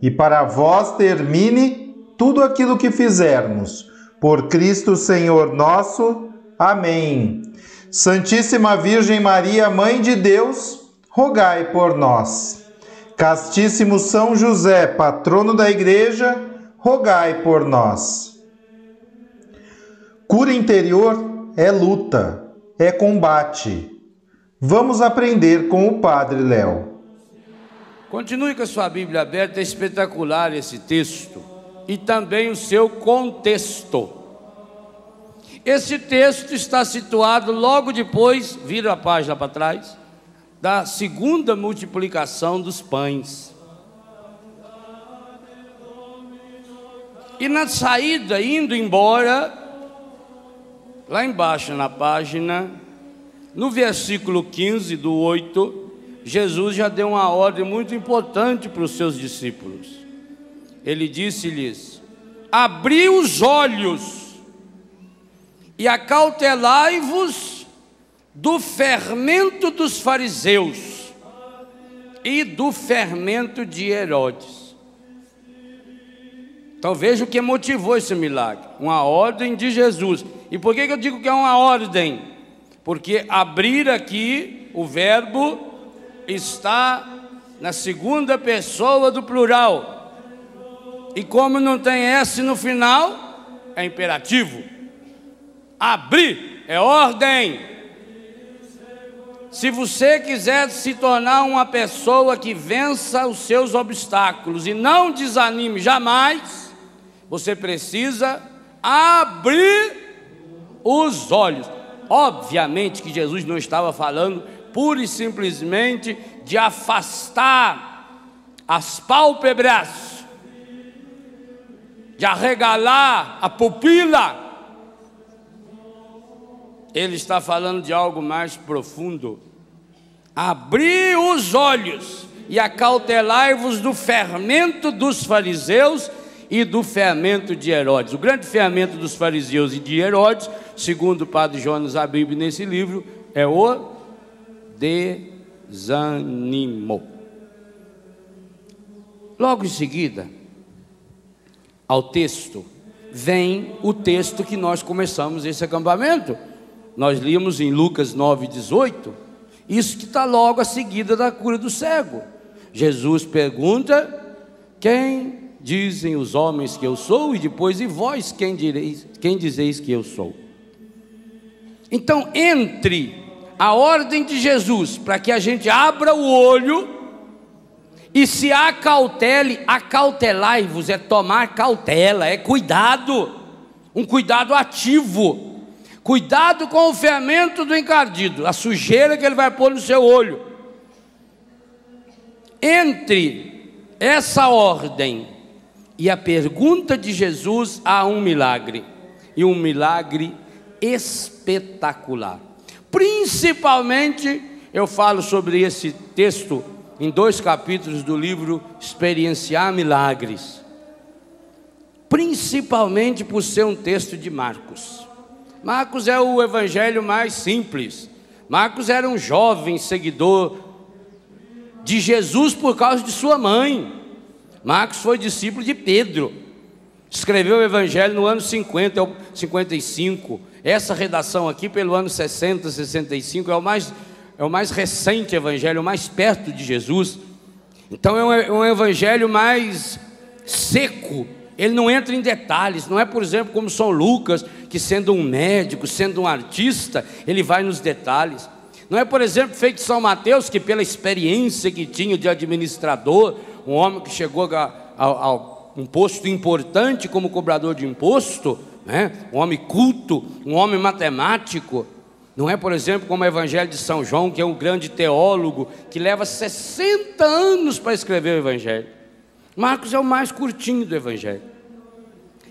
e para vós termine tudo aquilo que fizermos. Por Cristo Senhor nosso. Amém. Santíssima Virgem Maria, Mãe de Deus, rogai por nós. Castíssimo São José, patrono da Igreja, rogai por nós. Cura interior é luta, é combate. Vamos aprender com o Padre Léo. Continue com a sua Bíblia aberta, é espetacular esse texto e também o seu contexto. Esse texto está situado logo depois, vira a página para trás, da segunda multiplicação dos pães. E na saída, indo embora, lá embaixo na página, no versículo 15 do 8, Jesus já deu uma ordem muito importante para os seus discípulos. Ele disse-lhes: Abri os olhos e acautelai-vos do fermento dos fariseus e do fermento de Herodes. Então veja o que motivou esse milagre: uma ordem de Jesus. E por que eu digo que é uma ordem? Porque abrir aqui, o verbo está na segunda pessoa do plural. E como não tem S no final, é imperativo. Abrir é ordem. Se você quiser se tornar uma pessoa que vença os seus obstáculos e não desanime jamais, você precisa abrir os olhos. Obviamente que Jesus não estava falando pura e simplesmente de afastar as pálpebras, de arregalar a pupila ele está falando de algo mais profundo. Abri os olhos e acautelai-vos do fermento dos fariseus e do fermento de Herodes. O grande fermento dos fariseus e de Herodes, segundo o padre Jonas Abib nesse livro, é o desânimo. Logo em seguida, ao texto, vem o texto que nós começamos esse acampamento nós líamos em Lucas 9,18, isso que está logo a seguida da cura do cego. Jesus pergunta: Quem dizem os homens que eu sou? E depois, e vós quem direis, quem dizeis que eu sou? Então, entre a ordem de Jesus para que a gente abra o olho e se acautele, acautelai-vos é tomar cautela, é cuidado, um cuidado ativo. Cuidado com o fermento do encardido, a sujeira que ele vai pôr no seu olho. Entre essa ordem e a pergunta de Jesus, há um milagre, e um milagre espetacular. Principalmente, eu falo sobre esse texto em dois capítulos do livro Experienciar Milagres. Principalmente por ser um texto de Marcos. Marcos é o evangelho mais simples. Marcos era um jovem seguidor de Jesus por causa de sua mãe. Marcos foi discípulo de Pedro. Escreveu o evangelho no ano 50, 55. Essa redação aqui, pelo ano 60, 65, é o mais, é o mais recente evangelho, o mais perto de Jesus. Então é um, é um evangelho mais seco, Ele não entra em detalhes, não é, por exemplo, como São Lucas, que sendo um médico, sendo um artista, ele vai nos detalhes. Não é, por exemplo, feito São Mateus, que pela experiência que tinha de administrador, um homem que chegou a, a, a um posto importante como cobrador de imposto, né? um homem culto, um homem matemático. Não é, por exemplo, como o Evangelho de São João, que é um grande teólogo, que leva 60 anos para escrever o Evangelho. Marcos é o mais curtinho do Evangelho.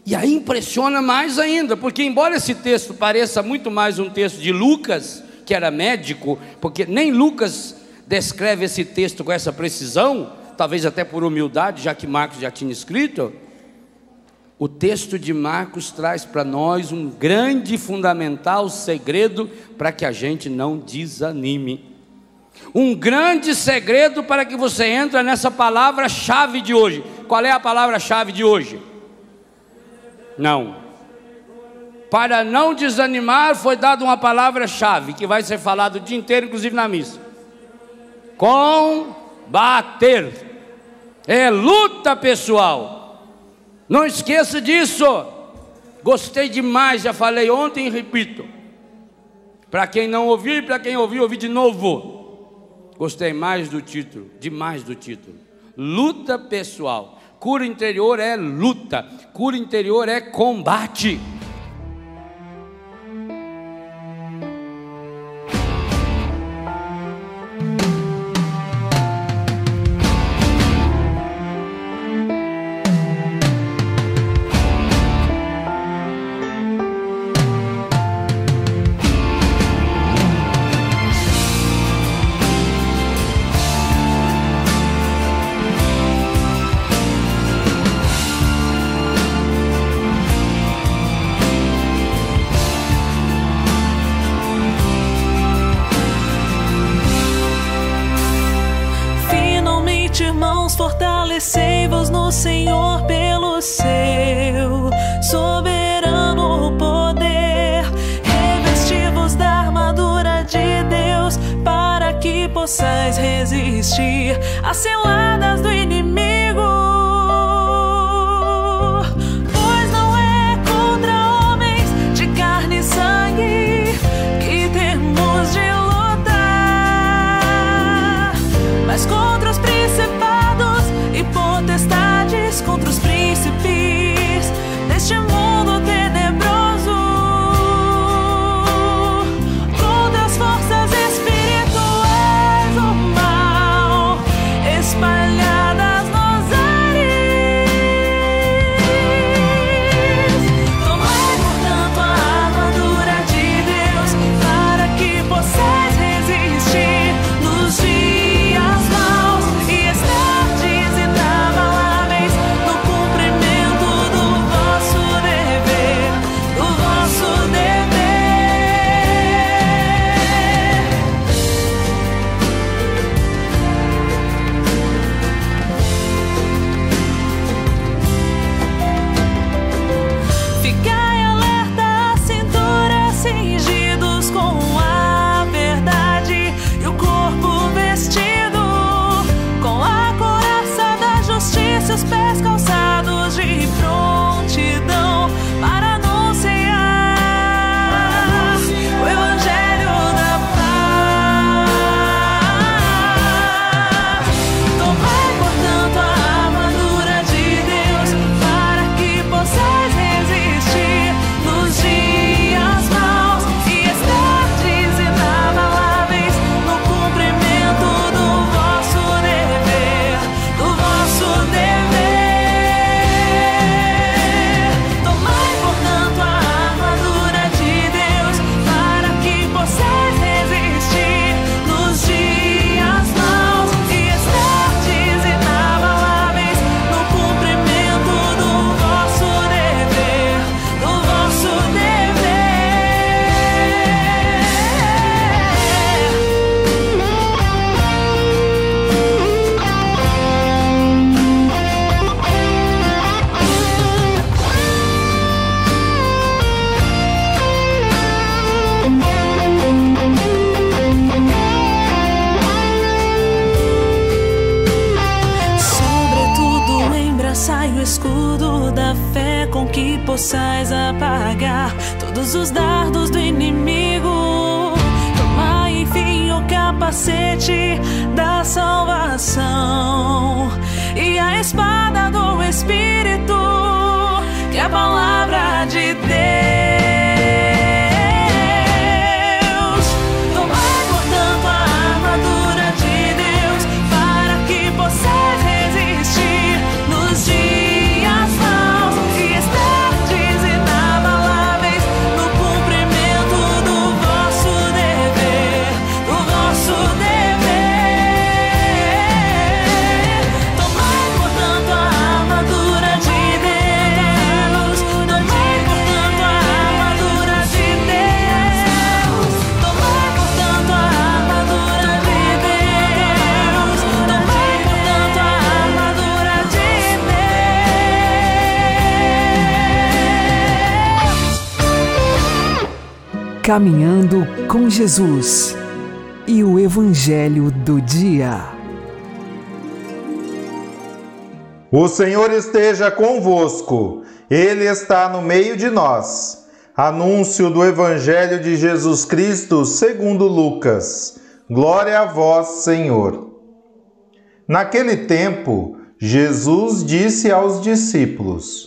E aí impressiona mais ainda, porque embora esse texto pareça muito mais um texto de Lucas, que era médico, porque nem Lucas descreve esse texto com essa precisão, talvez até por humildade, já que Marcos já tinha escrito. O texto de Marcos traz para nós um grande fundamental segredo para que a gente não desanime. Um grande segredo para que você entre nessa palavra-chave de hoje. Qual é a palavra-chave de hoje? Não. Para não desanimar, foi dada uma palavra-chave que vai ser falada o dia inteiro, inclusive na missa. Combater. É luta pessoal. Não esqueça disso. Gostei demais, já falei ontem e repito. Para quem não ouviu, para quem ouviu, ouvi de novo. Gostei mais do título, demais do título. Luta pessoal. Cura interior é luta, cura interior é combate. Caminhando com Jesus e o Evangelho do Dia. O Senhor esteja convosco, Ele está no meio de nós. Anúncio do Evangelho de Jesus Cristo segundo Lucas. Glória a vós, Senhor. Naquele tempo, Jesus disse aos discípulos: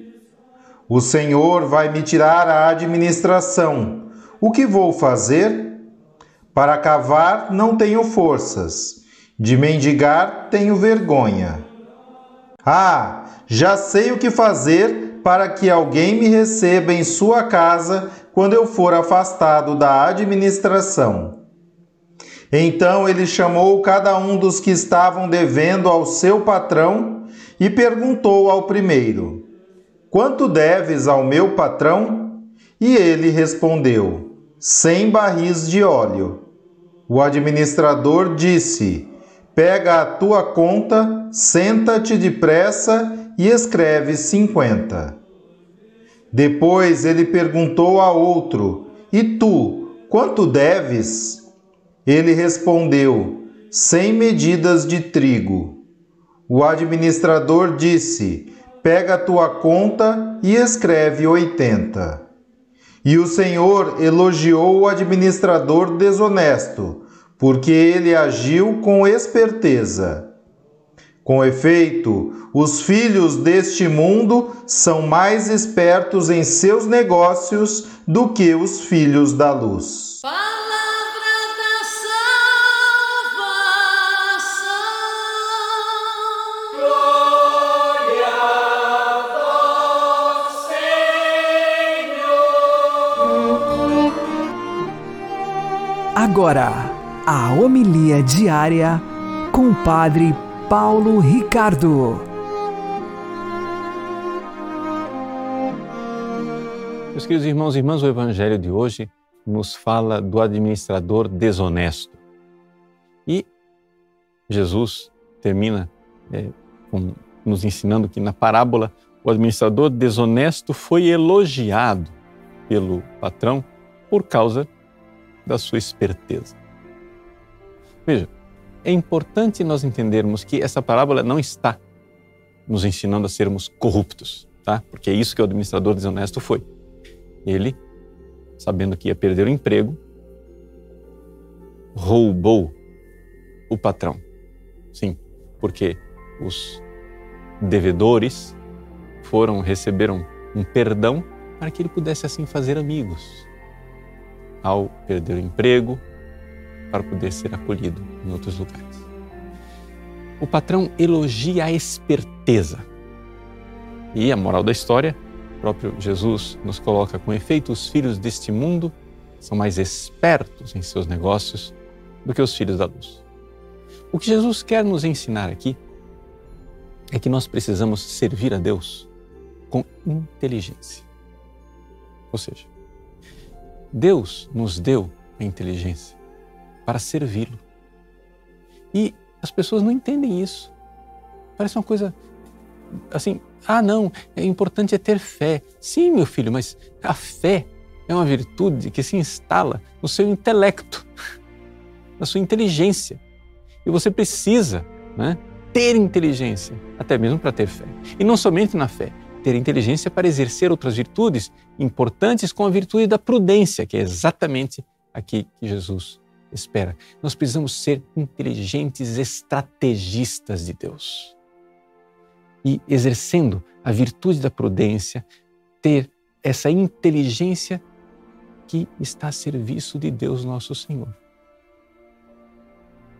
o Senhor vai me tirar a administração. O que vou fazer? Para cavar não tenho forças, de mendigar tenho vergonha. Ah, já sei o que fazer para que alguém me receba em sua casa quando eu for afastado da administração. Então ele chamou cada um dos que estavam devendo ao seu patrão e perguntou ao primeiro: Quanto deves ao meu patrão? E ele respondeu: Cem barris de óleo. O administrador disse: Pega a tua conta, senta-te depressa e escreve cinquenta. Depois ele perguntou a outro: E tu, quanto deves? Ele respondeu: Cem medidas de trigo. O administrador disse: pega a tua conta e escreve 80. E o Senhor elogiou o administrador desonesto, porque ele agiu com esperteza. Com efeito, os filhos deste mundo são mais espertos em seus negócios do que os filhos da luz. Agora, a homilia diária com o Padre Paulo Ricardo. Meus queridos irmãos e irmãs, o Evangelho de hoje nos fala do administrador desonesto. E Jesus termina é, com, nos ensinando que na parábola o administrador desonesto foi elogiado pelo patrão por causa da sua esperteza. Veja, é importante nós entendermos que essa parábola não está nos ensinando a sermos corruptos, tá? Porque é isso que o administrador desonesto foi. Ele, sabendo que ia perder o emprego, roubou o patrão. Sim, porque os devedores foram receberam um perdão para que ele pudesse assim fazer amigos ao perder o emprego para poder ser acolhido em outros lugares. O patrão elogia a esperteza. E a moral da história, o próprio Jesus nos coloca com efeito: os filhos deste mundo são mais espertos em seus negócios do que os filhos da luz. O que Jesus quer nos ensinar aqui é que nós precisamos servir a Deus com inteligência. Ou seja, Deus nos deu a inteligência para servi-lo. E as pessoas não entendem isso. Parece uma coisa assim, ah, não, é importante é ter fé. Sim, meu filho, mas a fé é uma virtude que se instala no seu intelecto, na sua inteligência. E você precisa né, ter inteligência, até mesmo para ter fé. E não somente na fé, ter inteligência para exercer outras virtudes importantes com a virtude da prudência, que é exatamente aqui que Jesus espera. Nós precisamos ser inteligentes estrategistas de Deus. E exercendo a virtude da prudência, ter essa inteligência que está a serviço de Deus nosso Senhor.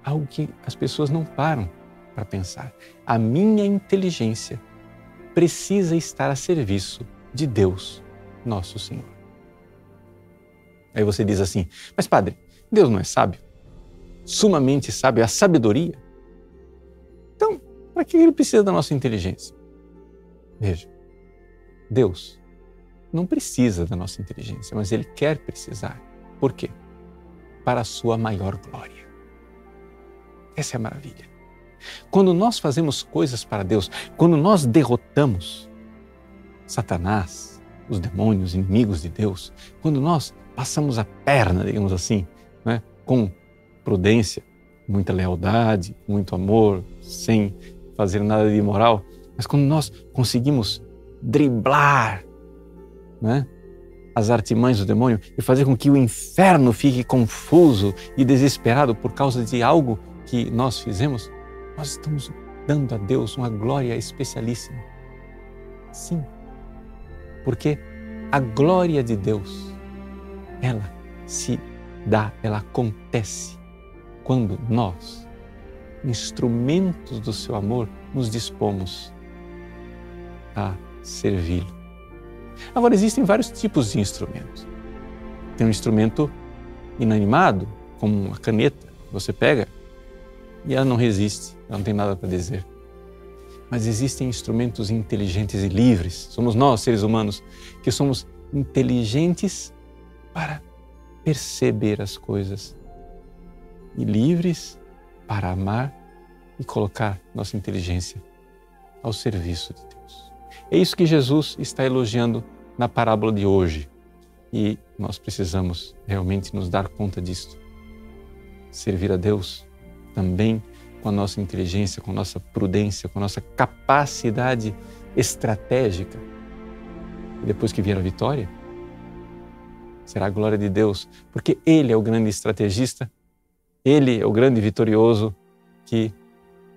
Algo que as pessoas não param para pensar. A minha inteligência precisa estar a serviço de Deus, nosso Senhor. Aí você diz assim: Mas, Padre, Deus não é sábio? Sumamente sábio, é a sabedoria? Então, para que ele precisa da nossa inteligência? Veja, Deus não precisa da nossa inteligência, mas Ele quer precisar. Por quê? Para a sua maior glória. Essa é a maravilha. Quando nós fazemos coisas para Deus, quando nós derrotamos Satanás, os demônios, inimigos de Deus, quando nós passamos a perna, digamos assim, né, com prudência, muita lealdade, muito amor, sem fazer nada de imoral, mas quando nós conseguimos driblar né, as artimanhas do demônio e fazer com que o inferno fique confuso e desesperado por causa de algo que nós fizemos, nós estamos dando a Deus uma glória especialíssima. Sim, porque a glória de Deus, ela se dá, ela acontece quando nós, instrumentos do seu amor, nos dispomos a servi-lo. Agora, existem vários tipos de instrumentos. Tem um instrumento inanimado, como uma caneta, você pega e ela não resiste, ela não tem nada para dizer. Mas existem instrumentos inteligentes e livres. Somos nós, seres humanos, que somos inteligentes para perceber as coisas e livres para amar e colocar nossa inteligência ao serviço de Deus. É isso que Jesus está elogiando na parábola de hoje. E nós precisamos realmente nos dar conta disto. Servir a Deus também com a nossa inteligência, com a nossa prudência, com a nossa capacidade estratégica. E depois que vier a vitória, será a glória de Deus, porque Ele é o grande estrategista, Ele é o grande vitorioso que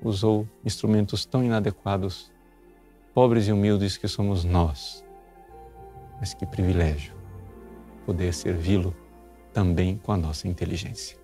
usou instrumentos tão inadequados, pobres e humildes que somos nós. Mas que privilégio poder servi-lo também com a nossa inteligência.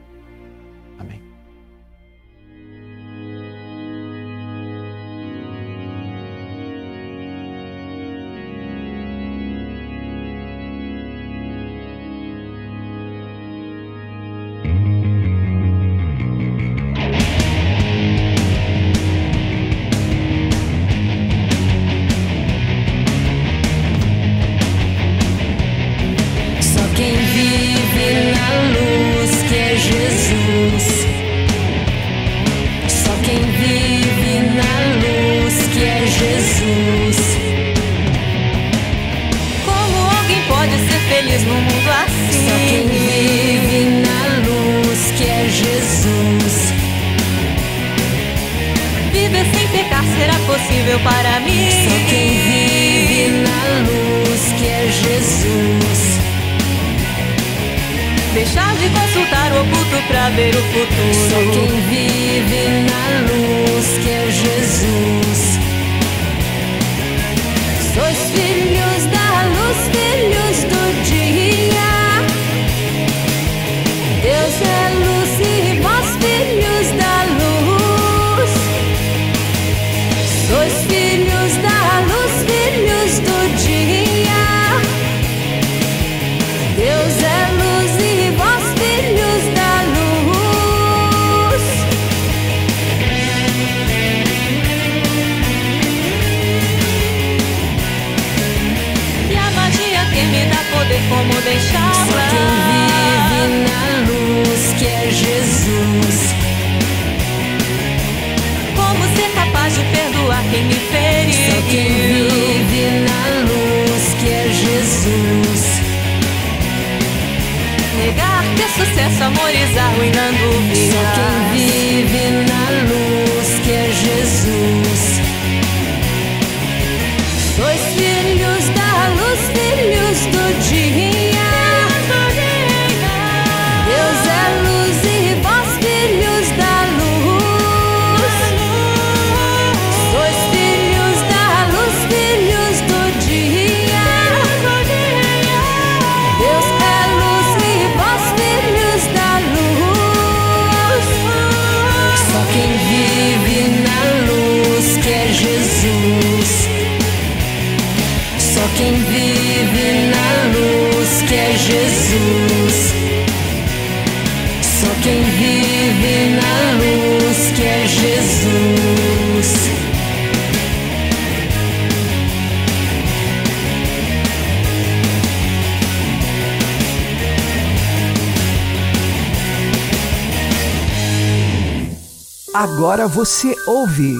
Agora você ouve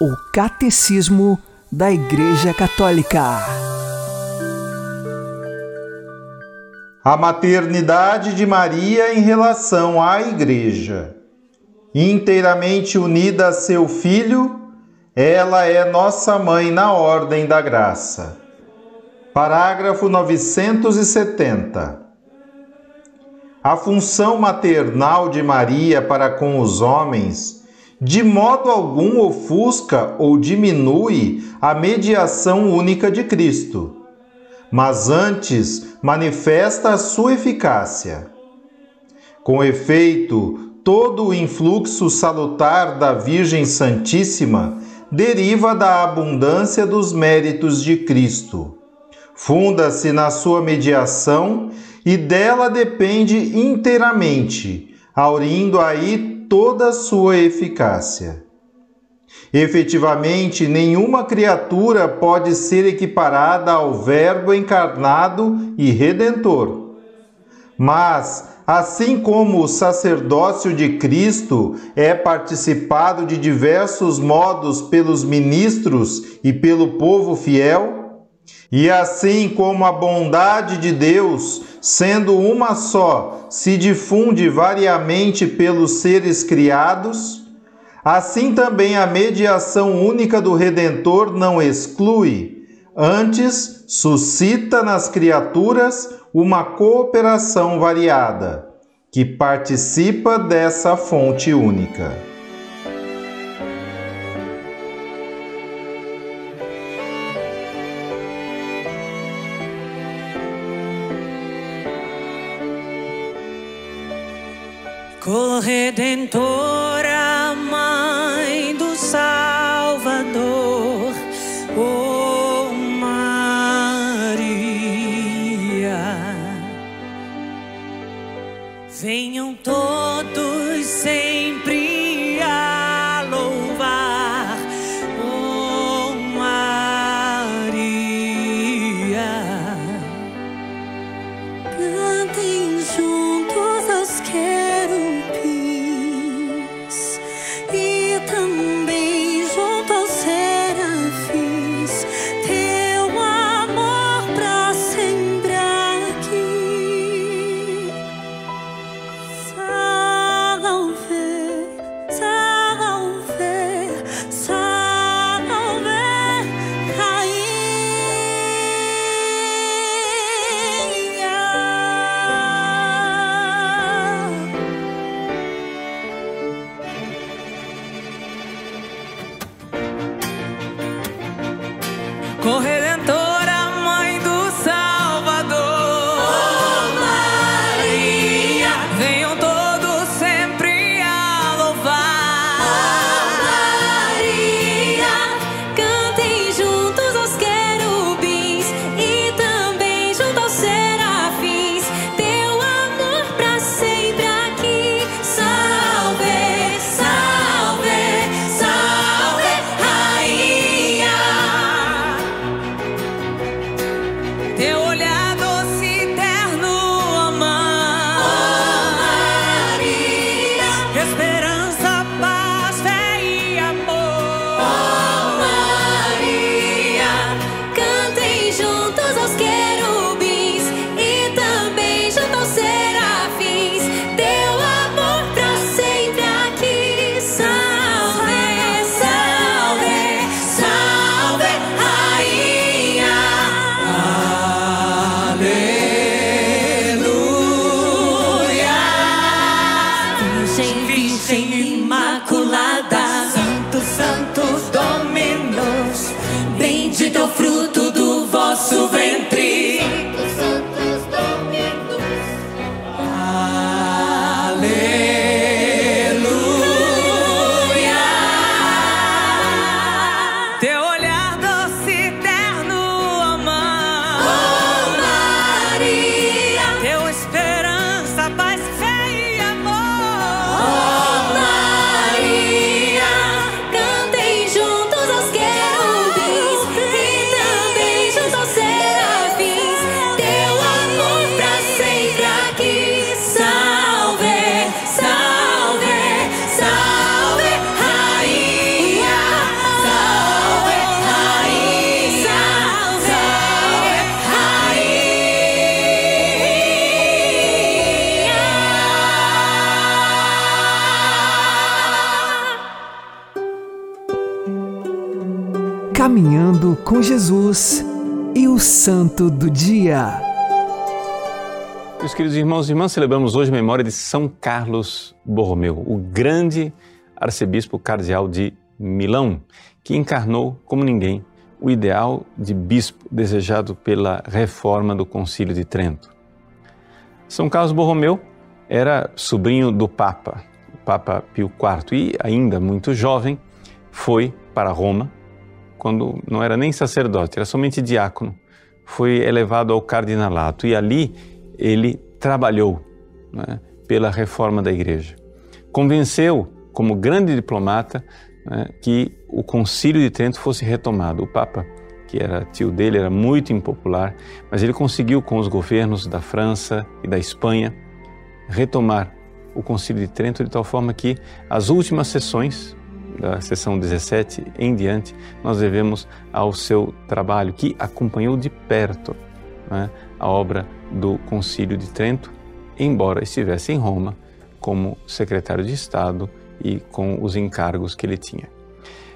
o Catecismo da Igreja Católica. A maternidade de Maria em relação à Igreja. Inteiramente unida a seu Filho, ela é nossa mãe na ordem da graça. Parágrafo 970. A função maternal de Maria para com os homens de modo algum ofusca ou diminui a mediação única de Cristo, mas antes manifesta a sua eficácia. Com efeito, todo o influxo salutar da Virgem Santíssima deriva da abundância dos méritos de Cristo. Funda-se na sua mediação e dela depende inteiramente, aurindo aí toda a sua eficácia. Efetivamente, nenhuma criatura pode ser equiparada ao Verbo encarnado e redentor. Mas, assim como o sacerdócio de Cristo é participado de diversos modos pelos ministros e pelo povo fiel, e assim como a bondade de Deus, sendo uma só, se difunde variamente pelos seres criados, assim também a mediação única do Redentor não exclui, antes suscita nas criaturas uma cooperação variada, que participa dessa fonte única. Corredentora, Mãe do Salvador, oh Maria, venham todos sempre sempre E o Santo do Dia. Meus queridos irmãos e irmãs, celebramos hoje a memória de São Carlos Borromeu, o grande arcebispo cardeal de Milão, que encarnou como ninguém o ideal de bispo desejado pela reforma do Concílio de Trento. São Carlos Borromeu era sobrinho do Papa, o Papa Pio IV, e ainda muito jovem foi para Roma, quando não era nem sacerdote, era somente diácono, foi elevado ao cardinalato e ali ele trabalhou né, pela reforma da igreja. Convenceu, como grande diplomata, né, que o Concílio de Trento fosse retomado. O Papa, que era tio dele, era muito impopular, mas ele conseguiu, com os governos da França e da Espanha, retomar o Concílio de Trento de tal forma que as últimas sessões, da sessão 17 em diante, nós devemos ao seu trabalho, que acompanhou de perto né, a obra do Concílio de Trento, embora estivesse em Roma como secretário de Estado e com os encargos que ele tinha.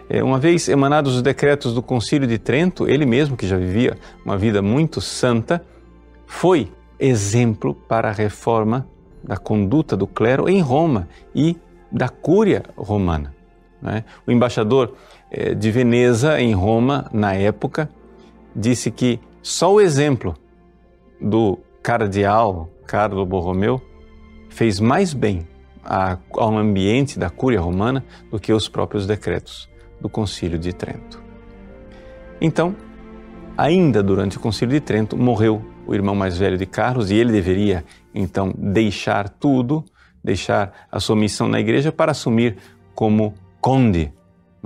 É, Uma vez emanados os decretos do Concílio de Trento, ele mesmo, que já vivia uma vida muito santa, foi exemplo para a reforma da conduta do clero em Roma e da cúria romana. Né? O embaixador eh, de Veneza, em Roma, na época, disse que só o exemplo do cardeal Carlo Borromeu fez mais bem ao ambiente da cúria romana do que os próprios decretos do Concílio de Trento. Então, ainda durante o Concílio de Trento, morreu o irmão mais velho de Carlos e ele deveria então deixar tudo, deixar a sua missão na igreja para assumir como conde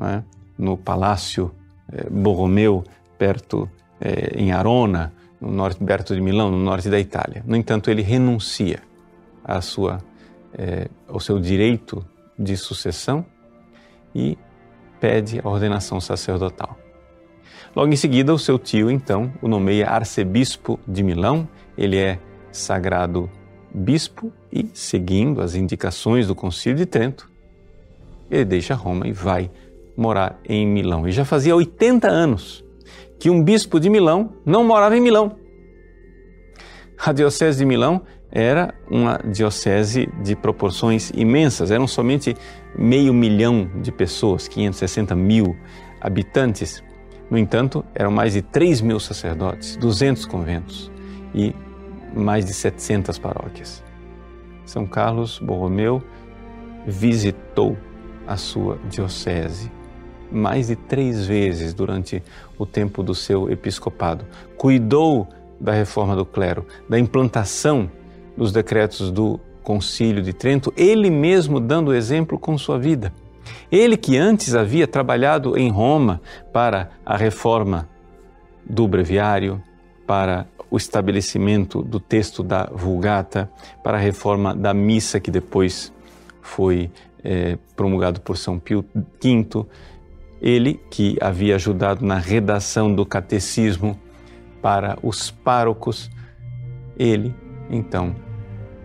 é? no palácio eh, Borromeu, perto eh, em Arona, no norte perto de Milão, no norte da Itália. No entanto, ele renuncia à sua, eh, ao seu direito de sucessão e pede a ordenação sacerdotal. Logo em seguida, o seu tio, então, o nomeia arcebispo de Milão. Ele é sagrado bispo e, seguindo as indicações do Concílio de Trento, ele deixa Roma e vai morar em Milão. E já fazia 80 anos que um bispo de Milão não morava em Milão. A diocese de Milão era uma diocese de proporções imensas, eram somente meio milhão de pessoas, 560 mil habitantes. No entanto, eram mais de 3 mil sacerdotes, 200 conventos e mais de 700 paróquias. São Carlos Borromeu visitou a sua diocese mais de três vezes durante o tempo do seu episcopado. Cuidou da reforma do clero, da implantação dos decretos do Concílio de Trento, ele mesmo dando exemplo com sua vida. Ele que antes havia trabalhado em Roma para a reforma do breviário, para o estabelecimento do texto da Vulgata, para a reforma da missa que depois foi eh, promulgado por São Pio V, ele que havia ajudado na redação do catecismo para os párocos, ele então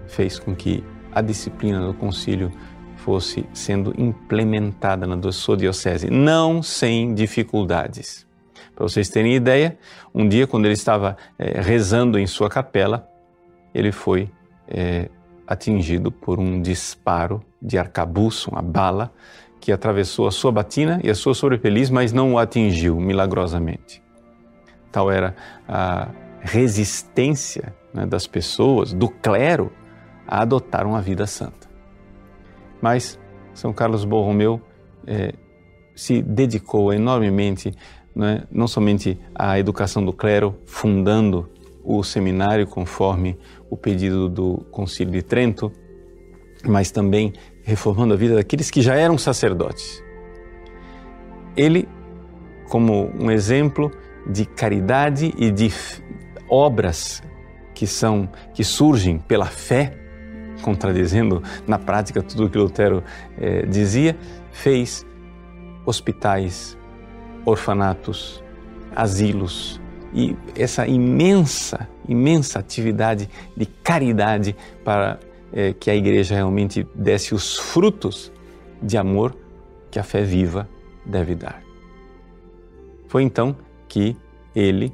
fez com que a disciplina do concílio fosse sendo implementada na sua diocese, não sem dificuldades. Para vocês terem ideia, um dia, quando ele estava eh, rezando em sua capela, ele foi eh, atingido por um disparo de arcabouço, uma bala, que atravessou a sua batina e a sua sobrepeliz, mas não o atingiu milagrosamente. tal era a resistência né, das pessoas, do clero, a adotar uma vida santa. Mas São Carlos Borromeu eh, se dedicou enormemente né, não somente à educação do clero, fundando o seminário conforme o pedido do Concílio de Trento, mas também reformando a vida daqueles que já eram sacerdotes. Ele, como um exemplo de caridade e de obras que são que surgem pela fé, contradizendo na prática tudo o que Lutero eh, dizia, fez hospitais, orfanatos, asilos e essa imensa, imensa atividade de caridade para eh, que a igreja realmente desse os frutos de amor que a fé viva deve dar. Foi então que ele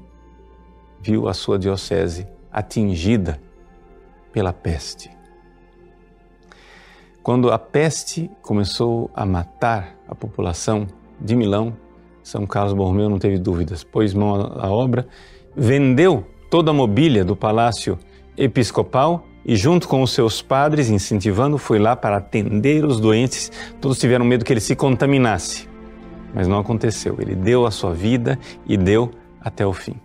viu a sua diocese atingida pela peste. Quando a peste começou a matar a população de Milão, São Carlos Borromeu não teve dúvidas, pôs mão à obra, vendeu toda a mobília do palácio episcopal e, junto com os seus padres, incentivando, foi lá para atender os doentes. Todos tiveram medo que ele se contaminasse, mas não aconteceu. Ele deu a sua vida e deu até o fim.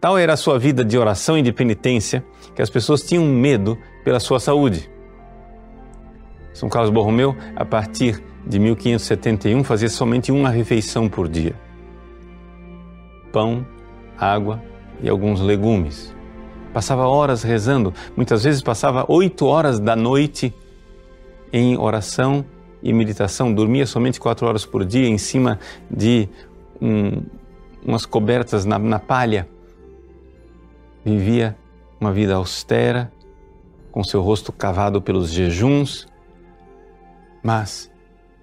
Tal era a sua vida de oração e de penitência que as pessoas tinham medo pela sua saúde. São Carlos Borromeu, a partir de 1571, fazia somente uma refeição por dia: pão, água e alguns legumes. Passava horas rezando, muitas vezes passava oito horas da noite em oração e meditação. Dormia somente quatro horas por dia em cima de um, umas cobertas na, na palha. Vivia uma vida austera, com seu rosto cavado pelos jejuns, mas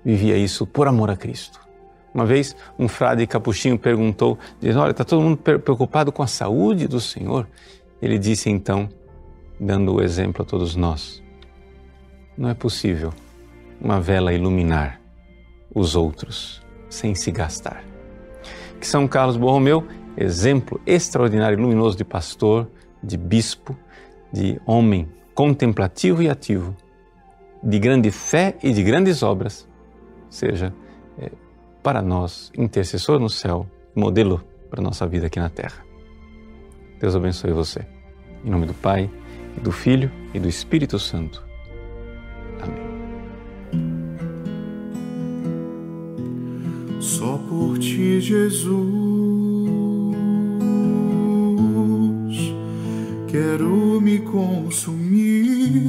vivia isso por amor a Cristo. Uma vez, um frade capuchinho perguntou, dizendo, olha, está todo mundo preocupado com a saúde do Senhor? Ele disse então, dando o exemplo a todos nós, não é possível uma vela iluminar os outros sem se gastar. Que São Carlos Borromeu, exemplo extraordinário e luminoso de pastor, de bispo, de homem contemplativo e ativo, de grande fé e de grandes obras, seja é, para nós intercessor no céu, modelo para a nossa vida aqui na terra. Deus abençoe você. Em nome do Pai, e do Filho e do Espírito Santo. Amém. Só por ti, Jesus, quero me consumir.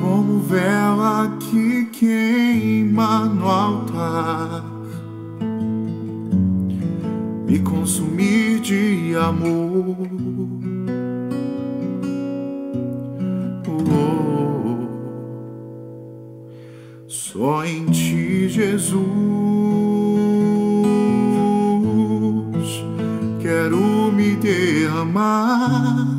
Como vela que queima no altar, me consumir de amor. Oh, só em ti, Jesus, quero me derramar.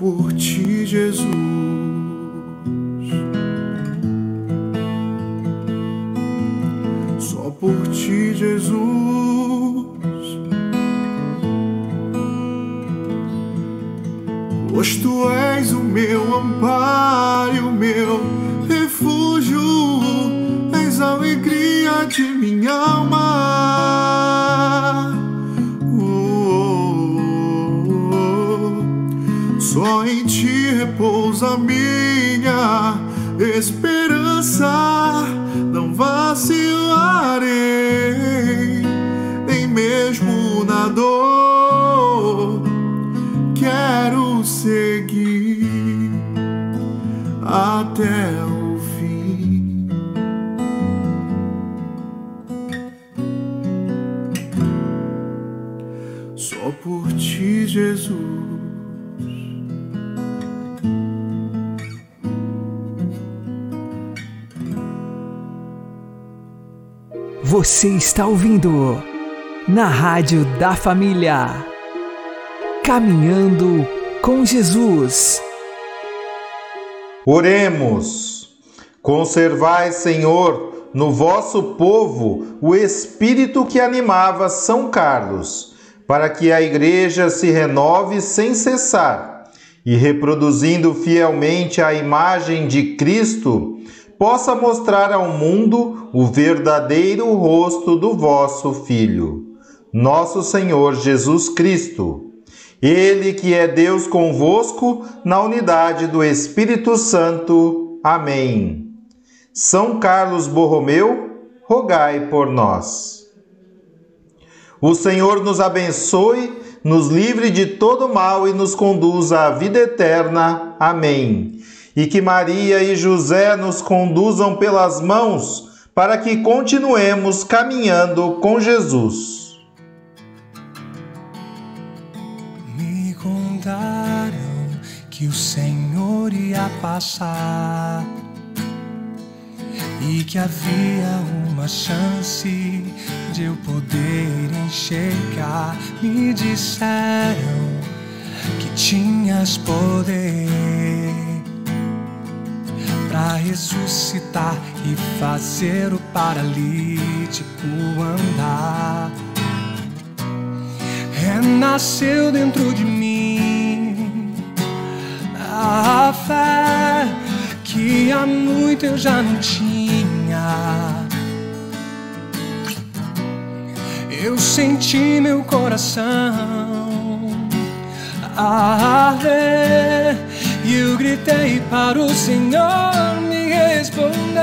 Por ti, Jesus. Você está ouvindo na Rádio da Família. Caminhando com Jesus. Oremos. Conservai, Senhor, no vosso povo o espírito que animava São Carlos, para que a Igreja se renove sem cessar e, reproduzindo fielmente a imagem de Cristo, possa mostrar ao mundo o verdadeiro rosto do vosso Filho, nosso Senhor Jesus Cristo. Ele que é Deus convosco, na unidade do Espírito Santo. Amém. São Carlos Borromeu, rogai por nós. O Senhor nos abençoe, nos livre de todo mal e nos conduza à vida eterna. Amém. E que Maria e José nos conduzam pelas mãos para que continuemos caminhando com Jesus. Me contaram que o Senhor ia passar e que havia uma chance de eu poder enxergar. Me disseram que tinhas poder para ressuscitar e fazer o paralítico andar renasceu dentro de mim a fé que há muito eu já não tinha. Eu senti meu coração arder e eu gritei para o Senhor me responder.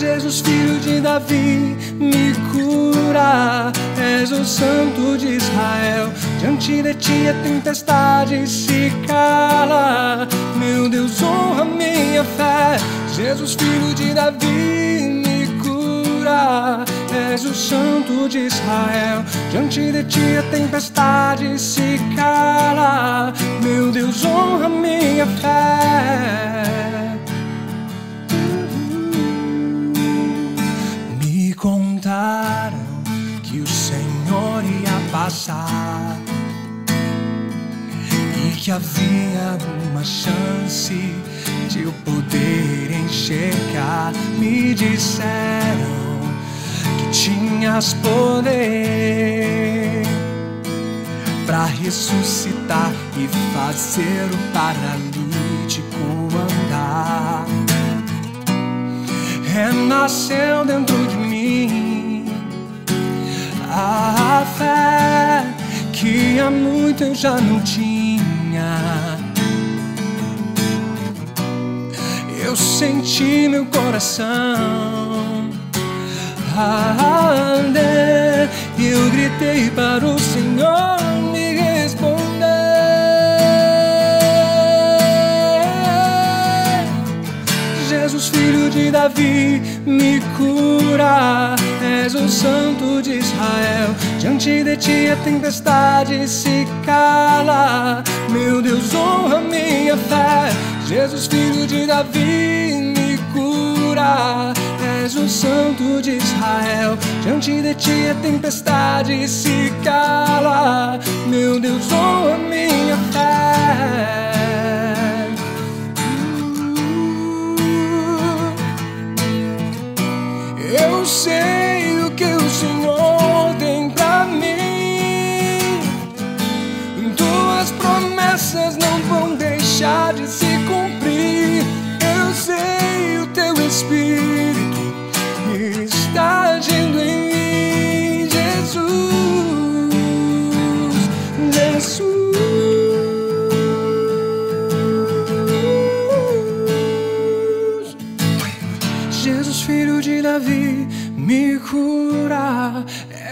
Jesus, filho de Davi, me cura. És o santo de Israel. Diante de ti a tempestade se cala. Meu Deus, honra minha fé. Jesus, filho de Davi, me cura. És o santo de Israel. Diante de ti a tempestade se cala. Meu Deus, honra minha fé. Me contaram que o Senhor ia passar e que havia uma chance de eu poder enxergar. Me disseram tinhas poder para ressuscitar e fazer o paralítico andar renasceu dentro de mim a fé que há muito eu já não tinha. Eu senti meu coração e eu gritei para o Senhor me responder. Jesus, filho de Davi, me cura. És o santo de Israel. Diante de ti a tempestade se cala. Meu Deus, honra minha fé. Jesus, filho de Davi, me cura. És o santo de Israel. Diante de ti a tempestade se cala. Meu Deus, honra minha fé.